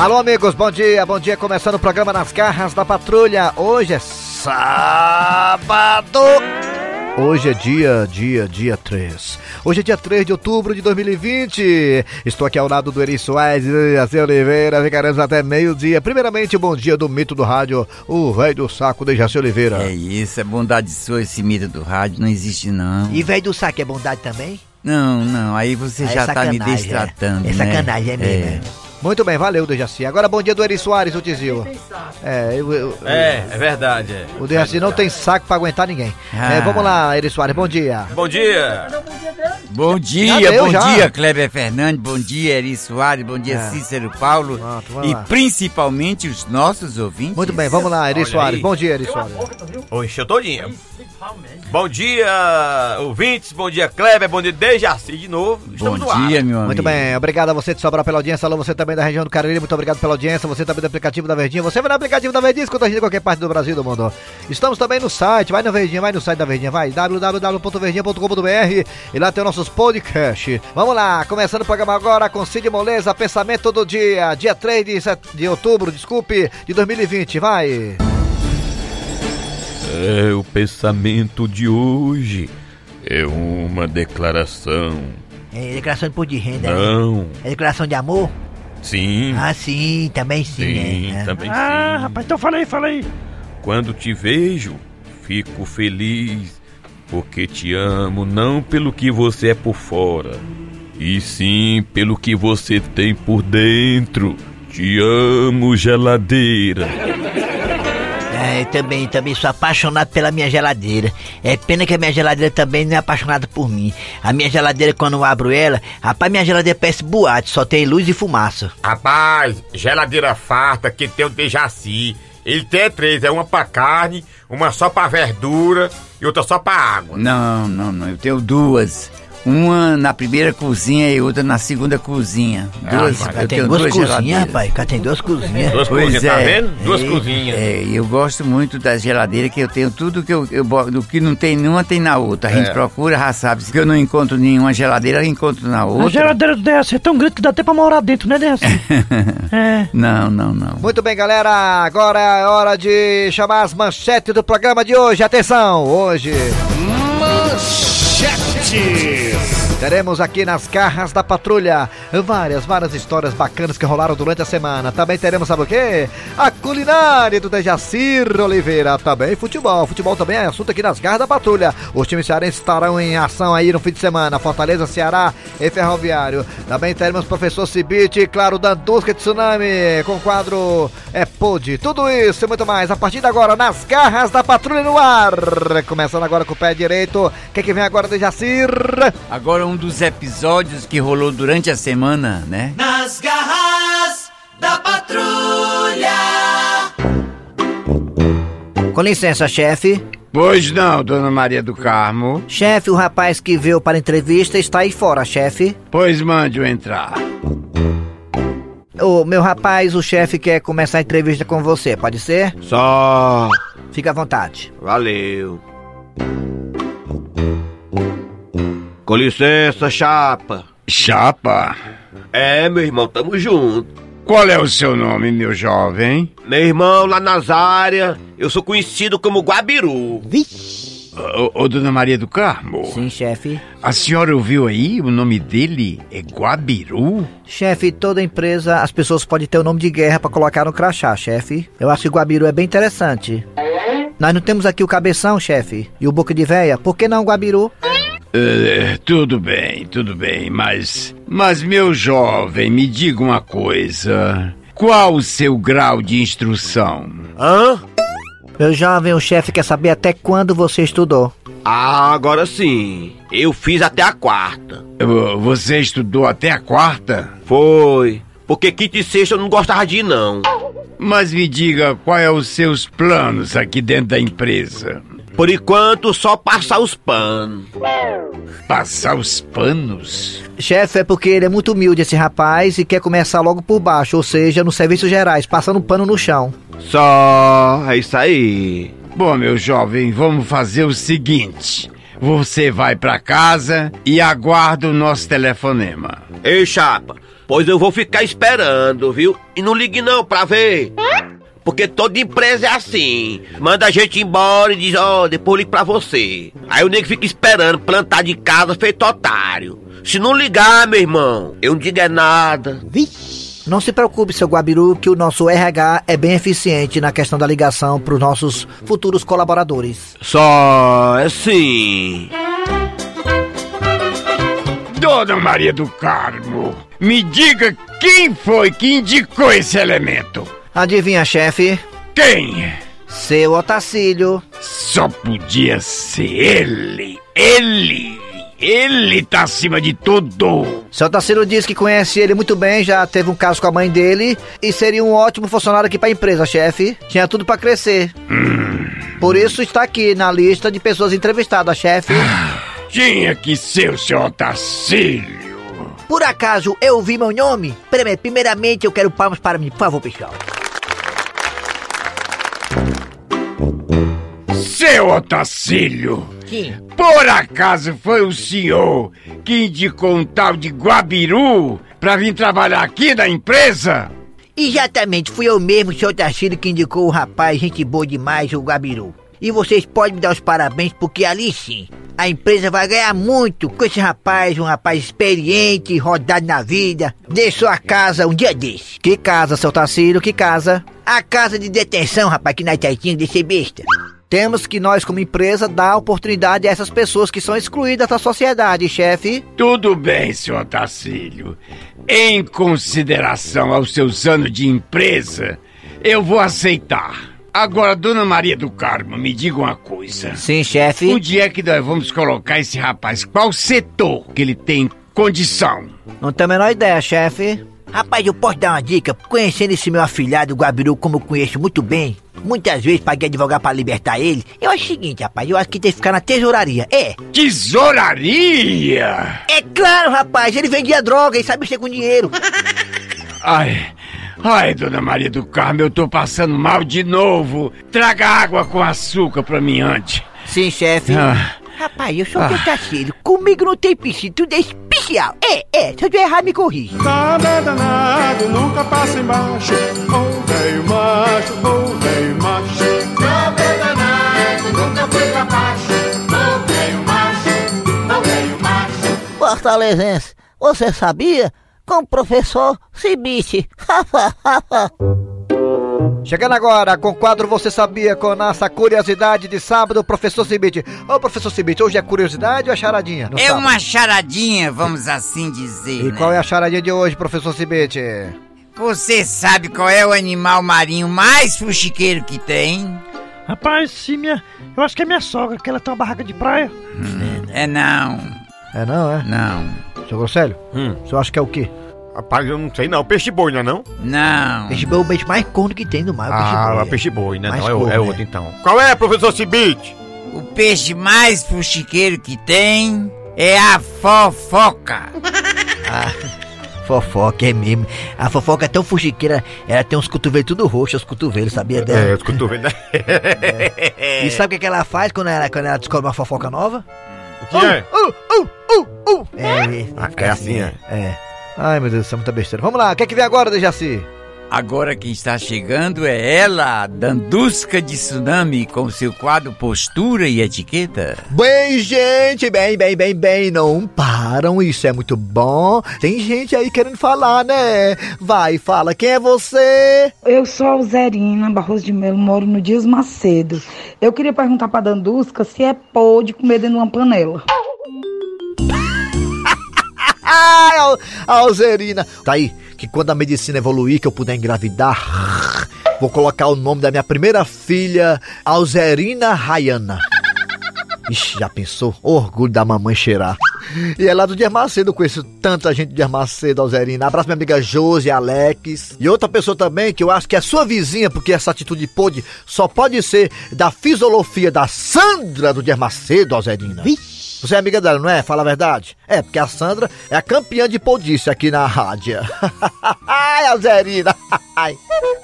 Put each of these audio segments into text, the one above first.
Alô, amigos, bom dia, bom dia. Começando o programa Nas Garras da Patrulha. Hoje é sábado. Hoje é dia, dia, dia 3. Hoje é dia 3 de outubro de 2020. Estou aqui ao lado do Eri Soares e da Cê Oliveira. Ficaremos até meio-dia. Primeiramente, bom dia do mito do rádio, o velho do saco de Jaci Oliveira. É isso, é bondade sua esse mito do rádio, não existe não. E velho do saco é bondade também? Não, não, aí você Ah, é já tá me sacanagem, destratando, é. É né? sacanagem, é mesmo, é. Muito bem, valeu, Dejaci. Agora, bom dia do Eri Soares, o Tizil. É, eu, eu, É, é verdade. É. o Dejaci não tem saco pra aguentar ninguém. Ah. É, vamos lá, Eri Soares, bom dia. Bom dia. Bom dia, deu, bom já. dia, Kleber Fernandes, bom dia, Eri Soares, bom dia, É. Cícero Paulo Pronto, e lá. principalmente os nossos ouvintes. Muito bem, vamos lá, Eri Soares. Bom dia, Eri Soares. Ô, encheu todinho. Bom dia, ouvintes. Bom dia, Kleber. Bom dia, Dejaci de novo. Bom Estamos no ar. dia, meu amigo. Muito bem, obrigado a você de Sobral pela audiência. Alô, você também da região do Cariri, muito obrigado pela audiência. Você também do aplicativo da Verdinha. Você vai no aplicativo da Verdinha, escuta a gente em qualquer parte do Brasil do mundo. Estamos também no site, vai no Verdinha, vai no site da Verdinha, vai www.verdinha.com.br e lá tem nossos podcasts. Vamos lá, começando o programa agora com Cid Moleza, pensamento do dia, dia 3 de, set- de outubro, desculpe, de 2020, vai. É, o pensamento de hoje é uma declaração. É declaração de imposto de renda. né? Não, É declaração de amor? sim, Ah, sim, também sim, sim, né? também Ah, sim. rapaz, então fala aí, fala aí. Quando te vejo, fico feliz, porque te amo não pelo que você é por fora, e sim pelo que você tem por dentro. Te amo, geladeira. É, também, também sou apaixonado pela minha geladeira. É pena que a minha geladeira também não é apaixonada por mim. A minha geladeira, quando eu abro ela, rapaz, minha geladeira parece boate, só tem luz e fumaça. Rapaz, geladeira farta que tem o Dejaci. Ele tem três, é uma pra carne, uma só pra verdura e outra só pra água. Não, não, não, eu tenho duas. Uma na primeira cozinha e outra na segunda cozinha. Duas, rapaz, eu tem tenho duas duas cozinhas, geladeiras. rapaz. Cá tem duas cozinhas. Duas Pois cozinhas, tá é. vendo? Duas É, cozinhas. É, e eu gosto muito da geladeira que eu tenho tudo que eu, do que não tem numa tem na outra. A gente É. procura, já sabe. Se eu não encontro nenhuma geladeira, eu encontro na A outra. geladeira do DSC é tão grande que dá até pra morar dentro, né, DSC? é. Não, não, não. Muito bem, galera. Agora é hora de chamar as manchetes do programa de hoje. Atenção, hoje. Esportes. Teremos aqui nas garras da patrulha várias, várias histórias bacanas que rolaram durante a semana. Também teremos, sabe o quê? A culinária do Dejacir Oliveira. Também futebol. Futebol também é assunto aqui nas garras da patrulha. Os times cearenses estarão em ação aí no fim de semana. Fortaleza, Ceará e Ferroviário. Também teremos professor Cibite, claro, Dandusca Tsunami, com o quadro É Pod. Tudo isso e muito mais a partir de agora nas garras da patrulha no ar. Começando agora com o pé direito. O que, que vem agora, Dejacir? Agora um dos episódios que rolou durante a semana, né? Nas garras da patrulha. Com licença, chefe. Pois não, dona Maria do Carmo. Chefe, o rapaz que veio para a entrevista está aí fora, chefe. Pois mande-o entrar. Ô, meu rapaz, o chefe quer começar a entrevista com você, pode ser? Só. Fica à vontade. Valeu. Com licença, chapa. Chapa, É, meu irmão, tamo junto. qual é o seu nome, meu jovem? Meu irmão, lá nas áreas, eu sou conhecido como Guabiru. Ô, ô, dona Maria do Carmo, Sim, chefe. a senhora ouviu aí? O nome dele é Guabiru? Chefe, toda empresa, as pessoas podem ter o nome de guerra para colocar no crachá, chefe. Eu acho que o Guabiru é bem interessante. Nós não temos aqui o cabeção, chefe, e o boca de véia. Por que não Guabiru? É, tudo bem, tudo bem, mas. Mas, meu jovem, me diga uma coisa. Qual o seu grau de instrução? Hã? Meu jovem, o chefe quer saber até quando você estudou. Ah, agora sim. Eu fiz até a quarta. Você estudou até a quarta? Foi. Porque quinta e sexta eu não gostava de ir, não. Mas me diga quais são os seus planos aqui dentro da empresa. Por enquanto, só passar os panos. Passar os panos? Chefe, é porque ele é muito humilde, esse rapaz, e quer começar logo por baixo, ou seja, nos serviços gerais, passando pano no chão. Só. É isso aí. Bom, meu jovem, vamos fazer o seguinte. Você vai pra casa e aguarda o nosso telefonema. Ei, chapa. Pois eu vou ficar esperando, viu? E não ligue não pra ver. Porque toda empresa é assim. Manda a gente embora e diz, ó, depois eu ligo pra você. Aí o nego fica esperando, plantar de casa feito otário. Se não ligar, meu irmão, eu não digo é nada. Não se preocupe, seu Guabiru, que o nosso RH é bem eficiente na questão da ligação para os nossos futuros colaboradores. Só assim. Dona Maria do Carmo, me diga quem foi que indicou esse elemento. Adivinha, chefe? Quem? Seu Otacílio. Só podia ser ele. Ele. Ele tá acima de tudo. Seu Otacílio disse que conhece ele muito bem, já teve um caso com a mãe dele e seria um ótimo funcionário aqui pra empresa, chefe. Tinha tudo pra crescer. Por isso está aqui na lista de pessoas entrevistadas, chefe. Tinha que ser o seu Otacílio. Por acaso eu vi meu nome? Prime- Primeiramente eu quero palmas para mim, por favor, pessoal. Seu Otacílio. Sim. Por acaso foi o senhor que indicou um tal de Guabiru pra vir trabalhar aqui na empresa? Exatamente, fui eu mesmo, seu Tarcílio, que indicou o rapaz, gente boa demais, o Gabiru. E vocês podem me dar os parabéns, porque ali sim, a empresa vai ganhar muito com esse rapaz, um rapaz experiente, rodado na vida. Deixou a casa um dia desse. Que casa, seu Tarcílio, que casa? A casa de detenção, rapaz, que nós tá tinha de ser besta. Temos que nós, como empresa, dar oportunidade a essas pessoas que são excluídas da sociedade, chefe. Tudo bem, senhor Tacílio. Em consideração aos seus anos de empresa, eu vou aceitar. Agora, dona Maria do Carmo, me diga uma coisa. Sim, chefe. Onde é que nós vamos colocar esse rapaz? Qual setor que ele tem condição? Não tenho a menor ideia, chefe. Rapaz, eu posso dar uma dica? Conhecendo esse meu afilhado, o Gabiru, como eu conheço muito bem, muitas vezes paguei advogado pra libertar ele. Eu acho o seguinte, rapaz, eu acho que tem que ficar na tesouraria. É. Tesouraria? É claro, rapaz, ele vendia droga e sabe mexer com dinheiro. Ai, ai, dona Maria do Carmo, eu tô passando mal de novo. Traga água com açúcar pra mim antes. Sim, chefe. Ah. Rapaz, eu sou parceiro. Comigo não tem piscina, tudo é especial. É, é, se eu tiver errado, me corrige. Nada é danado, nunca passa embaixo. Ô velho macho, ô velho macho. Nada é danado, nunca foi pra baixo. Ô velho macho, ô velho macho. Fortalezense, você sabia? Com o professor Cibite. Chegando agora com o quadro Você Sabia com nossa curiosidade de sábado, professor Cibite. Ô, professor Cibite, hoje é curiosidade ou é charadinha? É sábado? uma charadinha, vamos assim dizer. E né? qual é a charadinha de hoje, professor Cibite? Você sabe qual é o animal marinho mais fuxiqueiro que tem? Rapaz, sim, minha. Eu acho que é minha sogra, que ela tem uma barraca de praia. É não. É não, é? Não. Seu Grosselho, Hum. o senhor acha que é o quê? Rapaz, eu não sei não. Peixe boi, não é não? Não. Peixe boi é o peixe mais corno que tem no mar. o peixe Ah, boi, é peixe boi, né? Mais Não, é, o- corno, é né? outro então. Qual é, professor Cibite? O peixe mais fuxiqueiro que tem é a fofoca. Ah, fofoca é mesmo. A fofoca é tão fuxiqueira, ela tem uns cotovelos tudo roxos, os cotovelos, sabia dela? É, os cotovelos. E sabe o que, que ela faz quando ela, quando ela descobre uma fofoca nova? O que é? Uh, uh, uh, uh. É, é, é assim, é? É. Ai, meu Deus do céu, muita besteira. Vamos lá, o que é que vem agora, Dejaci? Agora quem está chegando é ela, Dandusca de Tsunami, com seu quadro Postura e Etiqueta. Bem, gente, bem, bem, bem, bem, não param, isso é muito bom. Tem gente aí querendo falar, né? Vai, fala, quem é você? Eu sou a Zerina Barroso de Melo, moro no Dias Macedo. Eu queria perguntar pra Dandusca se é pode comer dentro de uma panela. Al- Alzerina. Tá aí, que quando a medicina evoluir, que eu puder engravidar, vou colocar o nome da minha primeira filha, Alzerina Rayana. Ixi, já pensou? Orgulho da mamãe cheirar. E é lá do Dias Macedo, conheço tanta gente do Dias Macedo, Alzerina. Abraço minha amiga Josi, Alex. E outra pessoa também, que eu acho que é sua vizinha, porque essa atitude pode, só pode ser da fisiologia da Sandra do Dias Macedo, Alzerina. Você é amiga dela, não é? Fala a verdade. É, porque a Sandra é a campeã de podice aqui na rádio. Ai, Alzerina.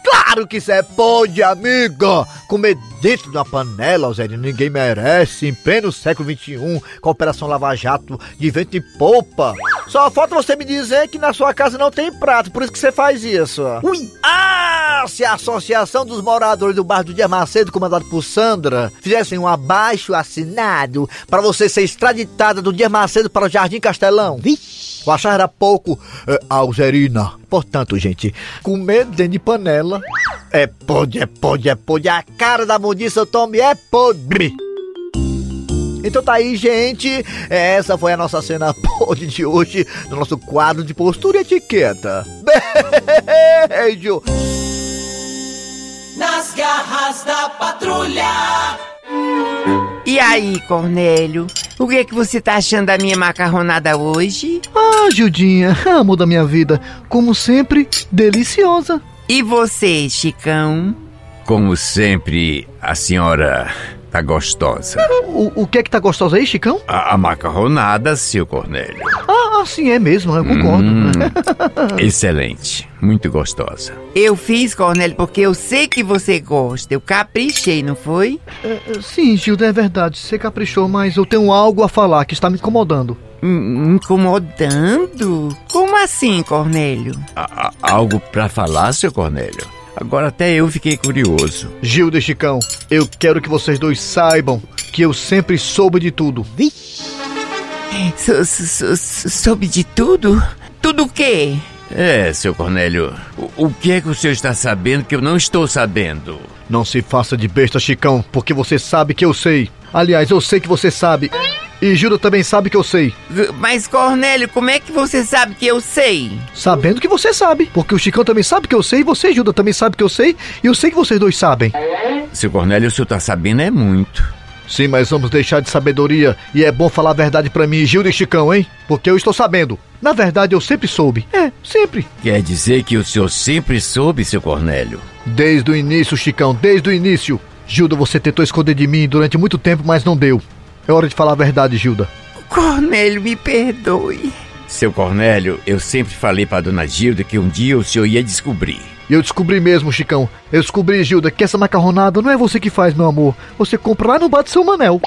Claro que isso é pode, amiga. Comer dentro da panela, Alzerina, ninguém merece. Em pleno século XXI, com a Operação Lava Jato de vento e popa. Só falta você me dizer que na sua casa não tem prato, por isso que você faz isso. Ui! Ah, se a Associação dos Moradores do Bairro do Dia Macedo, comandado por Sandra, fizessem um abaixo assinado para você ser extraditada do Dia Macedo para o Jardim Castelão. Vixe! Eu achava era pouco, é, Alzerina. Portanto, gente, comer dentro de panela é pode, é pode, é pode. A cara da mundiça eu tome é podre. Então tá aí, gente. Essa foi a nossa cena podre de hoje no nosso quadro de postura e etiqueta. Beijo! Nas garras da patrulha. E aí, Cornélio? O que é que você tá achando da minha macarronada hoje? Ah, Gildinha, amor da minha vida. Como sempre, deliciosa. E você, Chicão? Como sempre, a senhora tá gostosa. O, o que é que tá gostoso aí, Chicão? A, a macarronada, seu Cornélio. Ah, assim é mesmo, eu concordo. Hum, excelente, muito gostosa. Eu fiz, Cornélio, porque eu sei que você gosta. Eu caprichei, não foi? É, é, sim, Gilda, é verdade. Você caprichou, mas eu tenho algo a falar que está me incomodando. Me incomodando? Como assim, Cornélio? A- a- algo pra falar, seu Cornélio? Agora até eu fiquei curioso. Gilda e Chicão, eu quero que vocês dois saibam que eu sempre soube de tudo. So- so- so- soube de tudo? Tudo o quê? É, seu Cornélio, o, o que é que o senhor está sabendo que eu não estou sabendo? Não se faça de besta, Chicão, porque você sabe que eu sei. Aliás, eu sei que você sabe. E Gilda também sabe que eu sei. Mas, Cornélio, como é que você sabe que eu sei? Sabendo que você sabe. Porque o Chicão também sabe que eu sei, você, Gilda, também sabe que eu sei. E eu sei que vocês dois sabem. Seu Cornélio, o senhor está sabendo é muito. Sim, mas vamos deixar de sabedoria. E é bom falar a verdade pra mim, Gilda e Chicão, hein? Porque eu estou sabendo. Na verdade, eu sempre soube. É, sempre. Quer dizer que o senhor sempre soube, seu Cornélio? Desde o início, Chicão, desde o início. Gilda, você tentou esconder de mim durante muito tempo, mas não deu. É hora de falar a verdade, Gilda. Cornélio, me perdoe. Seu Cornélio, eu sempre falei para dona Gilda que um dia o senhor ia descobrir. E eu descobri mesmo, Chicão. Eu descobri, Gilda, que essa macarronada não é você que faz, meu amor. Você compra lá no bar do seu Manel.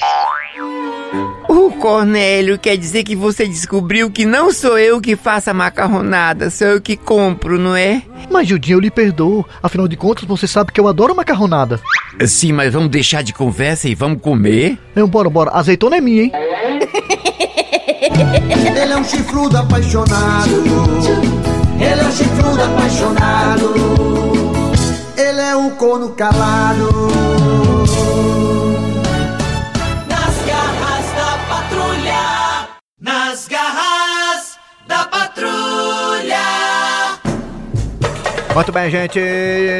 O Cornélio quer dizer que você descobriu que não sou eu que faço a macarronada, sou eu que compro, não é? Mas, Gildinha, eu lhe perdoo. Afinal de contas, você sabe que eu adoro macarronada. Sim, mas vamos deixar de conversa e vamos comer? Então, bora, bora. Azeitona é minha, hein? Ele é um chifrudo apaixonado. Ele é um chifrudo apaixonado. Ele é um corno calado. Muito bem, gente.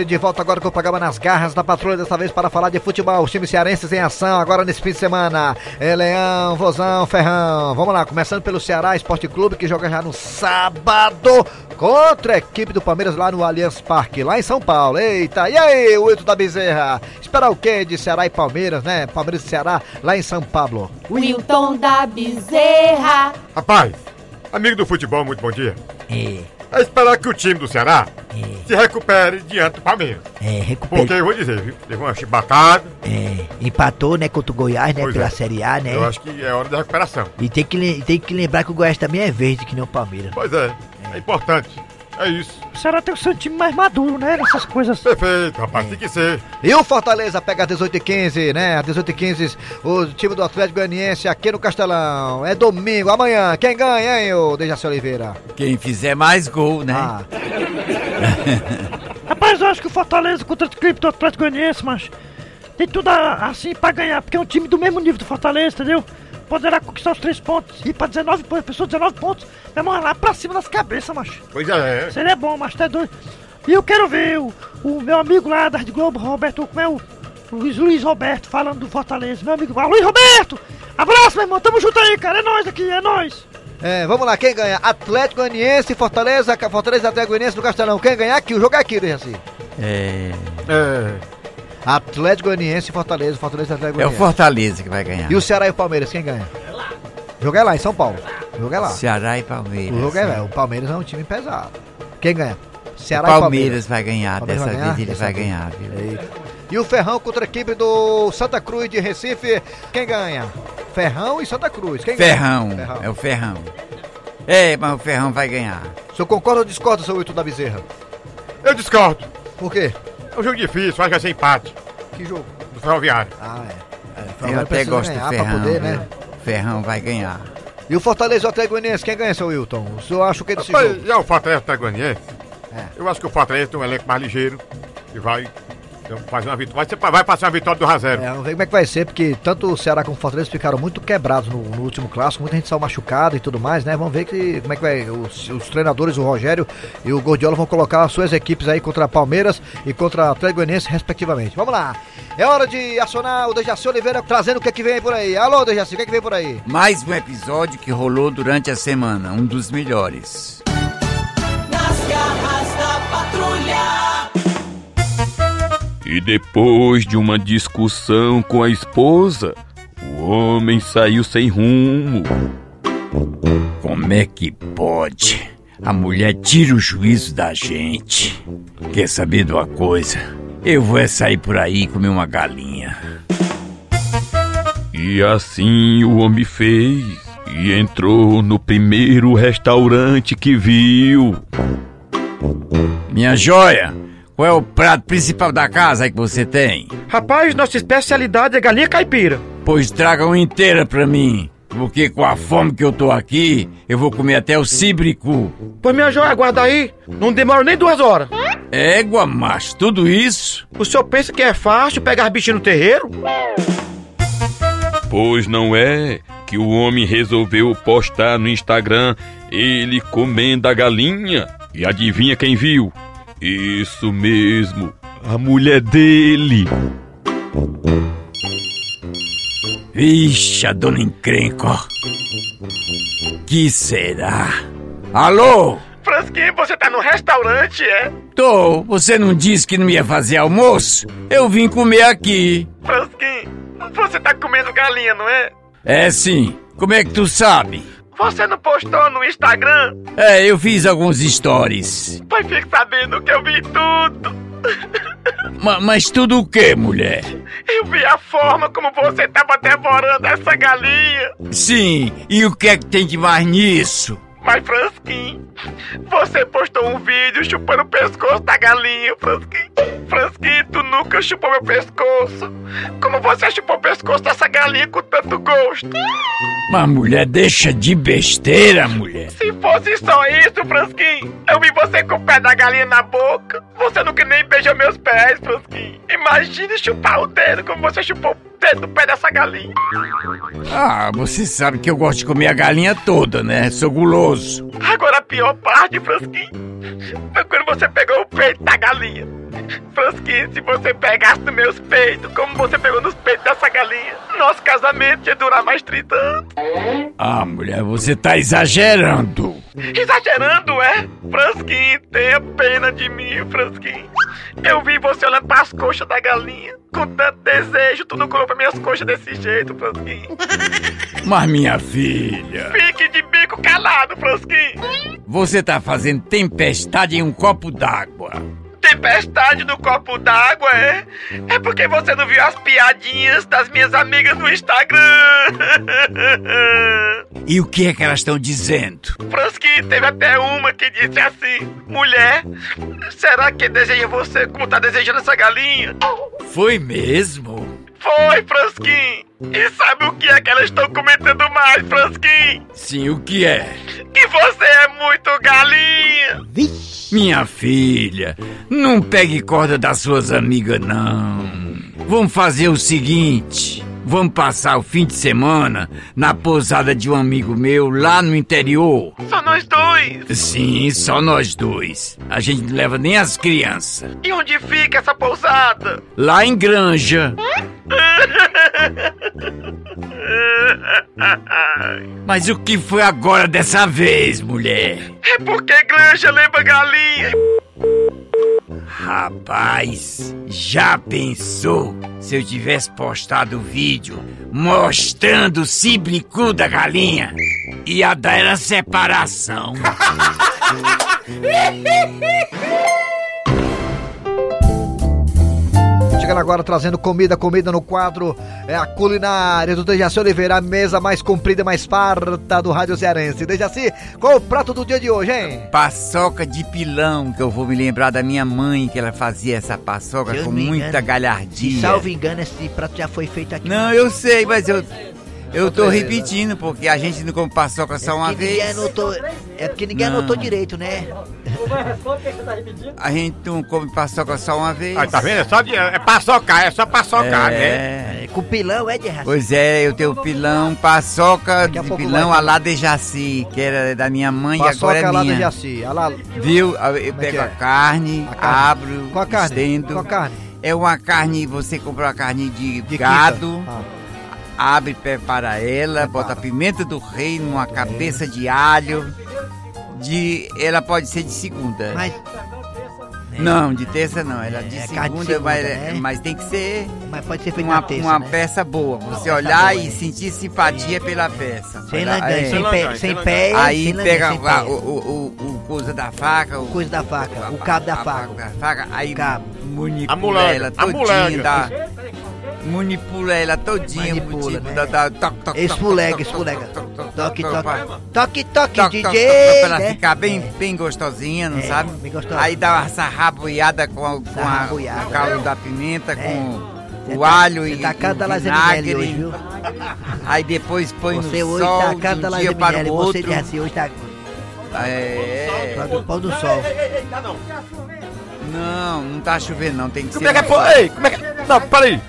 De volta agora com o programa Nas Garras da Patrulha, dessa vez para falar de futebol. Os times cearenses em ação agora nesse fim de semana. É Leão, Vozão, Ferrão. Vamos lá, começando pelo Ceará Esporte Clube, que joga já no sábado contra a equipe do Palmeiras lá no Allianz Parque, lá em São Paulo. Eita, e aí, o Wilton da Bezerra? Esperar o quê de Ceará e Palmeiras, né? Palmeiras e Ceará lá em São Paulo. Wilton da Bezerra. Rapaz, amigo do futebol, muito bom dia. É, É esperar que o time do Ceará se recupere diante do Palmeiras. é, recupera. Porque eu vou dizer, viu? Teve uma chibatada. É, empatou, né, contra o Goiás, né, Pois pela é. Série A, né? Eu acho que é hora da recuperação. E tem que, tem que lembrar que o Goiás também é verde, que nem o Palmeiras. Pois é, é importante. É isso. O Ceará tem o seu time mais maduro, né? Nessas coisas. Perfeito, rapaz, tem que ser. E o Fortaleza pega a 18 e 15, né? A 18 e 15, o time do Atlético Goianiense aqui no Castelão. É domingo, amanhã. Quem ganha, hein, ô Dejaci Oliveira? Quem fizer mais gol, né? Ah, Rapaz, eu acho que o Fortaleza contra o equipe do Atlético Goianiense, mas tem tudo a- assim pra ganhar, porque é um time do mesmo nível do Fortaleza, entendeu? Poderá conquistar os três pontos e pra 19 pontos, pessoa 19 pontos, vai morrer lá pra cima das cabeças, macho. Pois é. Seria bom, mas tá doido. E eu quero ver o, o meu amigo lá da Rede Globo, Roberto, como é o Luiz, Luiz Roberto, falando do Fortaleza. Meu amigo, Luiz Roberto! Abraço, meu irmão, tamo junto aí, cara, é nóis aqui, é nóis. é, vamos lá, quem ganha? Atlético Goianiense Fortaleza, Fortaleza Atlético Goianiense no Castelão. Quem ganhar aqui? O jogo é aqui, Dejaci. É. É. Atlético Goianiense e Fortaleza, Fortaleza Atlético É o Goianiense. Fortaleza que vai ganhar. E o Ceará e o Palmeiras, quem ganha? O jogo é lá, em São Paulo. O jogo é lá. Ceará e Palmeiras. O jogo é lá. O Palmeiras é um time pesado. Quem ganha? Ceará o e Palmeiras vai ganhar, Palmeiras dessa vai ganhar? vez ele Dessa vai vez. ganhar, viu? Eita. E o Ferrão contra a equipe do Santa Cruz de Recife. Quem ganha? Ferrão e Santa Cruz. Quem Ferrão, ganha? Ferrão. é o Ferrão. É, mas o Ferrão vai ganhar. O senhor concorda ou discorda, seu Wilton da Bezerra? Eu discordo. Por quê? É um jogo difícil, acho que vai ser empate. Que jogo? Do Ferroviário. Ah, é. Eu Ferrão até gosto do Ferrão, poder, né? Ferrão vai ganhar. E o Fortaleza e o Atlético quem ganha, seu Wilton? O senhor acha o que desse Rapaz, jogo? já o Fortaleza Goianiense, É. eu acho que o Fortaleza tem um elenco mais ligeiro e vai então, fazer uma vitória. Vai, ser- vai passar uma vitória do Razero. É, vamos ver como é que vai ser, porque tanto o Ceará como o Fortaleza ficaram muito quebrados no, no último clássico, muita gente saiu machucada e tudo mais, né? Vamos ver que, como é que vai. Os, os treinadores, o Rogério e o Gordiola vão colocar as suas equipes aí contra Palmeiras e contra Atlético Goianiense, respectivamente. Vamos lá. É hora de acionar o Dejaci Oliveira trazendo o que, é que vem por aí. Alô, Dejaci, o que, é que vem por aí? Mais um episódio que rolou durante a semana, um dos melhores. Nas E depois de uma discussão com a esposa, o homem saiu sem rumo. Como é que pode? A mulher tira o juízo da gente. Quer saber de uma coisa? Eu vou é sair por aí e comer uma galinha. E assim o homem fez. E entrou no primeiro restaurante que viu. Minha joia, qual é o prato principal da casa aí que você tem? Rapaz, nossa especialidade é galinha caipira. Pois traga uma inteira pra mim. Porque com a fome que eu tô aqui, eu vou comer até o cibricu. Pois minha joia, aguarda aí. Não demora nem duas horas. Égua, macho, tudo isso? O senhor pensa que é fácil pegar bichinho no terreiro? Pois não é que o homem resolveu postar no Instagram ele comendo a galinha. E adivinha quem viu? Isso mesmo, a mulher dele. Vixe, a dona encrenca, ó. Que será? Alô? Fransquinho, você tá no restaurante, é? Tô, você não disse que não ia fazer almoço? Eu vim comer aqui. Fransquinho, você tá comendo galinha, não é? É sim. Como é que tu sabe? Você não postou no Instagram? É, eu fiz alguns stories. Pois fique sabendo que eu vi tudo. Ma- mas tudo o que, mulher? Eu vi a forma como você tava devorando essa galinha. Sim, e o que é que tem de mais nisso? Mas, Fransquinho, você postou um vídeo chupando o pescoço da galinha, Fransquinho. Tu nunca chupou meu pescoço. Como você chupou o pescoço dessa galinha com tanto gosto? Mas mulher, deixa de besteira, mulher. Se fosse só isso, Fransquinho, eu vi você com o pé da galinha na boca. Você nunca nem beijou meus pés, Fransquinho. Imagine chupar o dedo como você chupou o dedo do pé dessa galinha. Ah, você sabe que eu gosto de comer a galinha toda, né? Sou guloso. Agora a pior parte, Fransquinho, foi quando você pegou o peito da galinha. Fransquinho, se você pegasse nos meus peitos, como você pegou nos peitos dessa galinha, nosso casamento ia durar mais 30 anos. Ah, mulher, você tá exagerando. Exagerando, é? Fransquinho, tenha pena de mim, Fransquinho. Eu vi você olhando pras coxas da galinha. Com tanto desejo, tu não colocou minhas coxas desse jeito, Fransquinho. Mas minha filha, Fique de bico calado, Fransquinho. você tá fazendo tempestade em um copo d'água. Tempestade no copo d'água, é? É porque você não viu as piadinhas das minhas amigas no Instagram. E o que é que elas estão dizendo? Fransquinho, teve até uma que disse assim: Mulher, será que deseja você como tá desejando essa galinha? Foi mesmo? Foi, Fransquinho. E sabe o que é que elas estão comentando mais, Fransquinho? Sim, o que é? Que você é muito galinha. Minha filha, não pegue corda das suas amigas, não. Vamos fazer o seguinte: vamos passar o fim de semana na pousada de um amigo meu lá no interior. Só nós dois. Sim, só nós dois. A gente não leva nem as crianças. E onde fica essa pousada? Lá em Granja. Mas o que foi agora dessa vez, mulher? É porque granja lembra galinha. Rapaz, já pensou se eu tivesse postado o vídeo mostrando o cibricu da galinha. Ia dar era separação. Chegando agora trazendo comida, comida no quadro. É a culinária do Dejaci Oliveira, a mesa mais comprida e mais farta do Rádio Cearense. Dejaci, qual o prato do dia de hoje, hein? Paçoca de pilão, que eu vou me lembrar da minha mãe, que ela fazia essa paçoca eu com muita engano, galhardia. Se salvo engano, esse prato já foi feito aqui. Não, eu sei, mas eu. Eu tô repetindo, porque a gente não come paçoca só uma Porque ninguém vez. anotou, é porque ninguém Não. anotou direito, né? A gente não come paçoca só uma vez. Ah, tá vendo? É só de, é paçocar, é só paçocar, né? É. Com pilão é de raça. Pois é, eu tenho pilão, paçoca de a pilão a lá de Jaci, que era da minha mãe e Paçoca agora é minha. Jaci. Olha lá. Viu? Eu é pego é? a carne, A carne. abro, Qual a carne? estendo. Qual a carne? É uma carne, você compra uma carne de, De gado, quinta. Ah. Abre, prepara ela, bota pimenta do reino, uma cabeça de alho. De, ela pode ser de segunda. Mas Não, de terça não, ela de É, segunda, de segunda, mas, né? mas tem que ser Mas pode ser feito uma, terça, uma né? peça boa. Você peça olhar boa, e é. sentir simpatia pela peça. Sem Olha, langanha, é. sem pé, sem pé, Aí sem pega sem a- pé. o, o, o, o coisa da faca, o Coisa da faca, o cabo da faca. a faca, aí cabo. manipula A ela a todinha, molega. Manipula ela todinha, Manipula, tipo, né? dá, dá, toc, toc, Esfulega, esfulega. Toque, toque. Toque, toque, DJ. toc, pra ela né? ficar bem, bem gostosinha, não É, sabe? bem gostosa. Aí dá essa raboiada com, a, com a, o caldo da pimenta, É. com Você o tá- alho você e tá a cara da o vinagre. hoje, viu? Aí depois põe Você no hoje sol tá a de da um dia para o você outro. de assim, hoje tá É. do pão do sol. Não, não tá chovendo não, tem que Como ser é que é, no pô? sol. Ei, como é que. Não, peraí.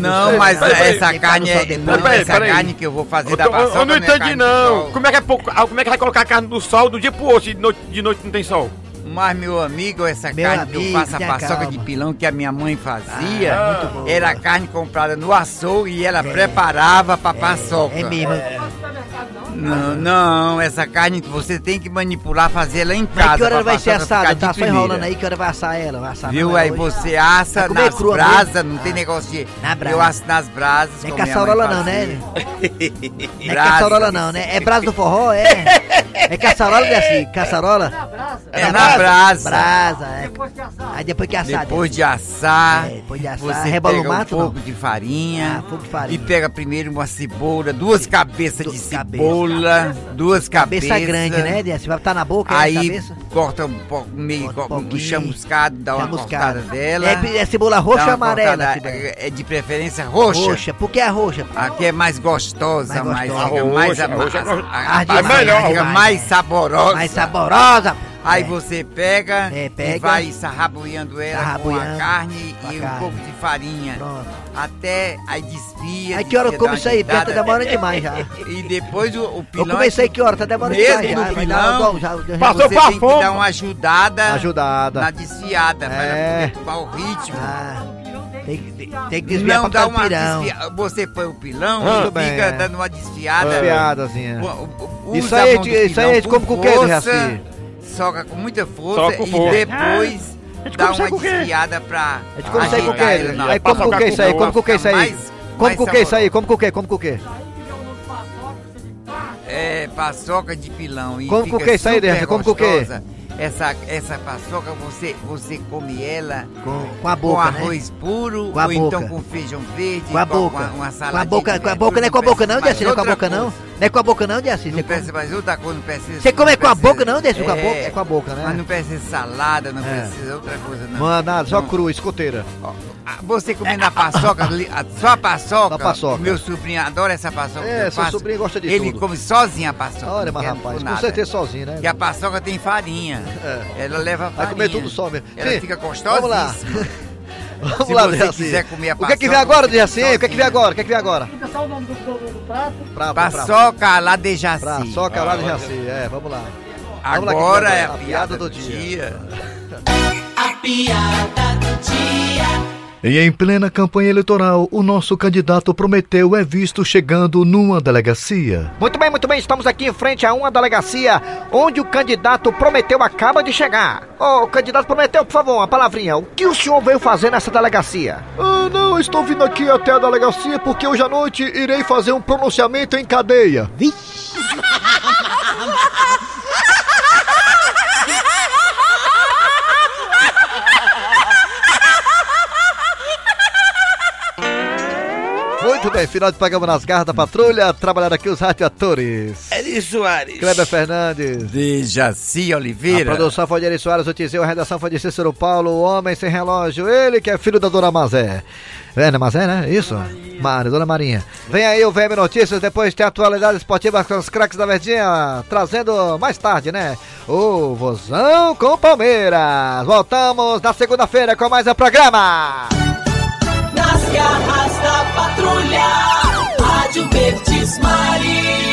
Não, mas Peraí, peraí. essa carne é. Não, essa Peraí, peraí. carne que eu vou fazer Eu, da paçoca eu não é entendi não. Como é que é pouco, ah, como é que vai colocar a carne do sol do dia pro outro de noite, de noite não tem sol? Mas, meu amigo, essa Meu carne que eu amigo, faço a tenha paçoca calma. de pilão que a minha mãe fazia, Ah, boa. era carne comprada no açougue e ela preparava pra paçoca. É mesmo. Não, não, essa carne você tem que manipular, fazer ela em Mas casa. que hora vai ser assada? de Tá só enrolando aí, que hora vai assar ela? Vai assar Viu? é Aí hoje. você assa Vai nas crua brasas, mesmo? não tem negócio de. Na brasa. Eu asso nas brasas. Não é caçarola não, né? é caçarola não, né? É brasa do forró, é? É caçarola, Desi? Caçarola? É na brasa. Brasa, é. Aí depois que assar. Depois de assar, É, depois de assar, você rebola pega o um mato, pouco não? de farinha, Ah, pouco de farinha. e pega primeiro uma cebola, duas cabeças de cabeças. Cebola, duas Cabeça cabeças. grande, né, Desi? Vai estar na boca, é, Aí cabeça? corta um pouco, meio Corta um um chamuscado, dá uma Chamuscada. cortada dela. É- é cebola roxa ou amarela, cortada, Fidel? É de preferência roxa. Roxa. Por que a roxa? Aqui é mais gostosa, Mais mais, gostosa. fica A mais, roxa, a ama- roxa é a- a- Arde a- mais, fica arde mais, mais, saborosa. Mais saborosa. Aí É. você pega, É, e pega. vai sarraboiando ela com a carne com a e um carne. pouco de farinha. Pronto. Até aí desfia. Aí que hora eu como isso aí? Tá demorando demais já. E depois o, o pilão... Eu comecei que hora? Tá demorando Mesmo demais já. no dar pilão, bom, já- já- Passou você pra tem que fome. dar uma ajudada, Ajudada. na desfiada, para É. poder tomar o ritmo. Ah, tem, que- tem, que desviar Não pra dá uma pirão. desfia... Você põe o pilão Muito e fica é. dando uma desfiada. Desfiadazinha. O- o- o- Isso usa a aí, mão do isso aí pilão come com o força, Jaci? Soca com muita força Soca com e força. depois a gente dá uma desfiada pra A gente come isso aí com o quê? Aí come com o quê isso aí? Come com o quê isso aí? Come mais com o quê isso aí? Come com o quê? Come com o quê? É, paçoca de pilão. E Come com o que isso aí? Come com o quê? Essa, essa paçoca, você, você come ela Com, com a com boca, né? arroz puro, Com a ou então boca. com feijão verde, Com a boca. uma, uma Com saladinha a boca, de com a boca, não é com a boca não, precisa Desi? Não é com a boca não? Não é com a boca não, Desi? Não Você precisa mais outra coisa, não precisa. Você come com a boca não, Desi? Com a boca? É com a boca, né? Mas não precisa salada, não É. precisa outra coisa, não. É nada, só cru, escoteira. Ah, Você comendo a paçoca, só a paçoca, Só a paçoca. meu sobrinho adora essa paçoca É, seu sobrinho gosta de Ele tudo. come sozinho a paçoca. Olha, mas rapaz, com com certeza sozinho, né? Que a paçoca tem farinha. É. Ela leva farinha. Vai comer tudo só mesmo. Ela Sim, fica gostosa. Vamos lá. Vamos Se lá, você Dejaci. quiser comer a O que é que vem paçoca, agora, Dejaci? O que é que vem agora? O que é que vem agora? Só o nome do, do, do prato. Pra, pra, Paçoca lá de Jaci. pra, soca lá do Jaci. É, vamos lá. Vamos lá, Agora é a piada do dia. A piada do dia. E em plena campanha eleitoral, o nosso candidato Prometeu é visto chegando numa delegacia. Muito bem, muito bem, estamos aqui em frente a uma delegacia onde o candidato Prometeu acaba de chegar. Ô, candidato Prometeu, por favor, uma palavrinha. O que o senhor veio fazer nessa delegacia? Ah, não, estou vindo aqui até a delegacia porque hoje à noite irei fazer um pronunciamento em cadeia. Muito bem, final de programa nas garras da patrulha. Trabalhar aqui os radioatores. Eri Soares. Kleber Fernandes. Dejaci A Oliveira. produção foi de Eri Soares, o Tizeu, a redação foi de Cícero Paulo, o homem sem relógio, ele que é filho da Dona Mazé. É, né, Mazé, né? Isso? Mário, Dona Marinha. Vem aí o VM Notícias, depois tem atualidades esportivas com os craques da Verdinha, trazendo mais tarde, né? O Vozão com Palmeiras. Voltamos na segunda-feira com mais um programa garras da patrulha. Rádio Verdes Maria.